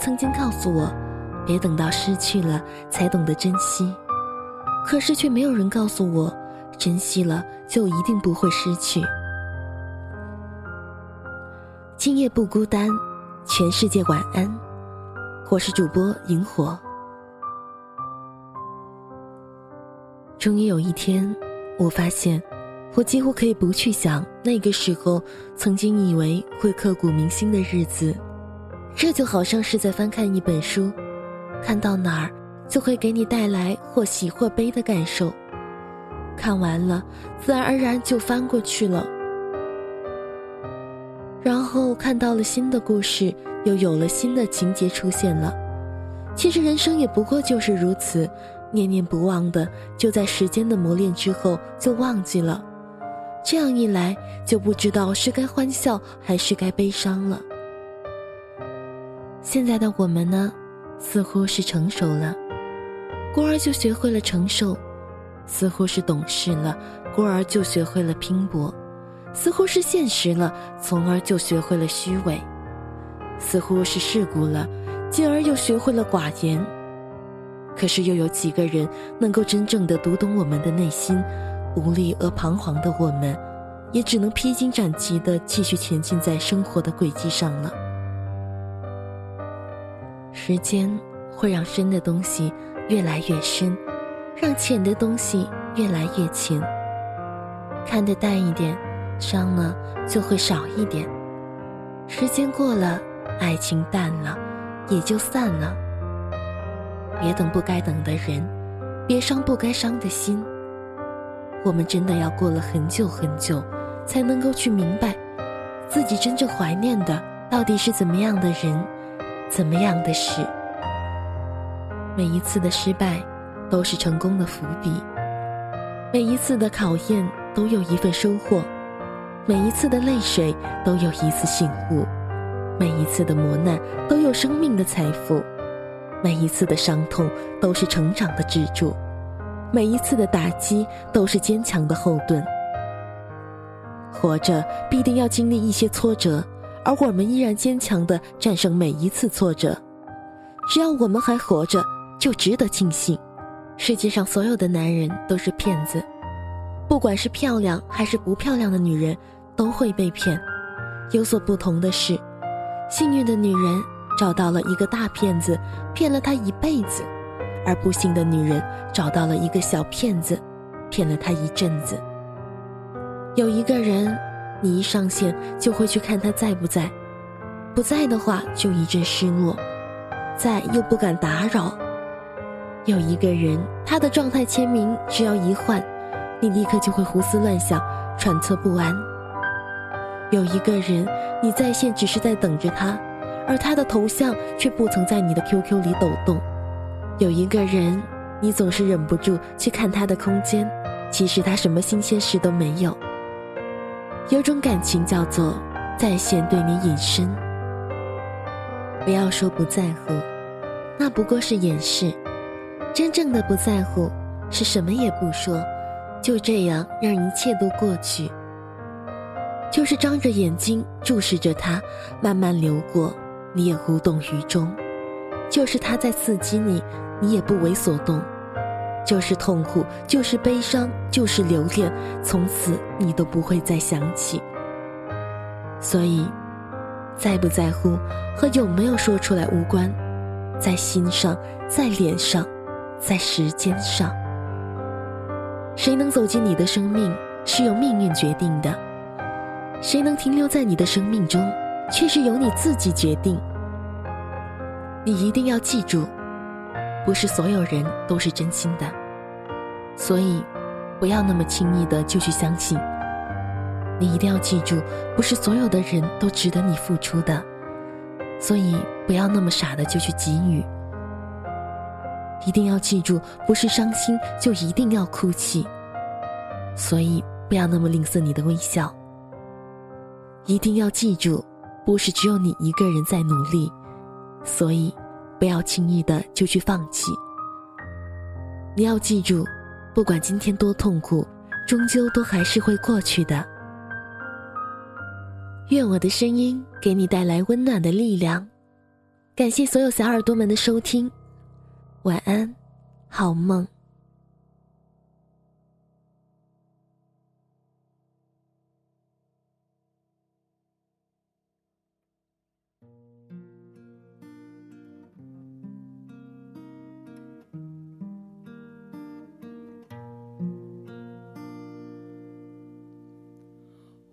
曾经告诉我，别等到失去了才懂得珍惜，可是却没有人告诉我，珍惜了就一定不会失去。今夜不孤单，全世界晚安。我是主播萤火。终于有一天，我发现，我几乎可以不去想那个时候曾经以为会刻骨铭心的日子。这就好像是在翻看一本书，看到哪儿就会给你带来或喜或悲的感受。看完了，自然而然就翻过去了。然后看到了新的故事，又有了新的情节出现了。其实人生也不过就是如此，念念不忘的，就在时间的磨练之后就忘记了。这样一来，就不知道是该欢笑还是该悲伤了。现在的我们呢，似乎是成熟了，故而就学会了承受；似乎是懂事了，故而就学会了拼搏；似乎是现实了，从而就学会了虚伪；似乎是世故了，进而又学会了寡言。可是又有几个人能够真正的读懂我们的内心？无力而彷徨的我们，也只能披荆斩棘的继续前进在生活的轨迹上了。时间会让深的东西越来越深，让浅的东西越来越浅。看得淡一点，伤了就会少一点。时间过了，爱情淡了，也就散了。别等不该等的人，别伤不该伤的心。我们真的要过了很久很久，才能够去明白，自己真正怀念的到底是怎么样的人。怎么样的事？每一次的失败，都是成功的伏笔；每一次的考验，都有一份收获；每一次的泪水，都有一次醒悟；每一次的磨难，都有生命的财富；每一次的伤痛，都是成长的支柱；每一次的打击，都是坚强的后盾。活着，必定要经历一些挫折。而我们依然坚强地战胜每一次挫折，只要我们还活着，就值得庆幸。世界上所有的男人都是骗子，不管是漂亮还是不漂亮的女人，都会被骗。有所不同的是，幸运的女人找到了一个大骗子，骗了她一辈子；而不幸的女人找到了一个小骗子，骗了她一阵子。有一个人。你一上线就会去看他在不在，不在的话就一阵失落，在又不敢打扰。有一个人，他的状态签名只要一换，你立刻就会胡思乱想、揣测不安。有一个人，你在线只是在等着他，而他的头像却不曾在你的 QQ 里抖动。有一个人，你总是忍不住去看他的空间，其实他什么新鲜事都没有。有种感情叫做在线对你隐身，不要说不在乎，那不过是掩饰。真正的不在乎是什么也不说，就这样让一切都过去。就是张着眼睛注视着他，慢慢流过，你也无动于衷。就是他在刺激你，你也不为所动。就是痛苦，就是悲伤，就是留恋，从此你都不会再想起。所以，在不在乎和有没有说出来无关，在心上，在脸上，在时间上。谁能走进你的生命，是由命运决定的。谁能停留在你的生命中，却是由你自己决定。你一定要记住，不是所有人都是真心的，所以不要那么轻易的就去相信。你一定要记住，不是所有的人都值得你付出的，所以不要那么傻的就去给予。一定要记住，不是伤心就一定要哭泣，所以不要那么吝啬你的微笑。一定要记住，不是只有你一个人在努力，所以不要轻易的就去放弃。你要记住，不管今天多痛苦，终究都还是会过去的。愿我的声音给你带来温暖的力量。感谢所有小耳朵们的收听，晚安，好梦。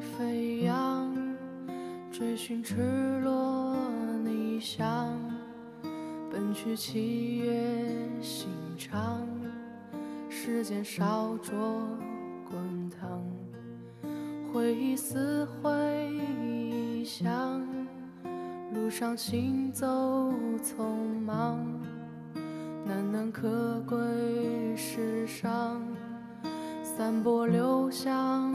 飞扬，追寻赤裸逆翔。奔去七月心肠，时间烧灼滚烫，回忆撕毁臆想，路上行走匆忙，难能可贵世上，散播留香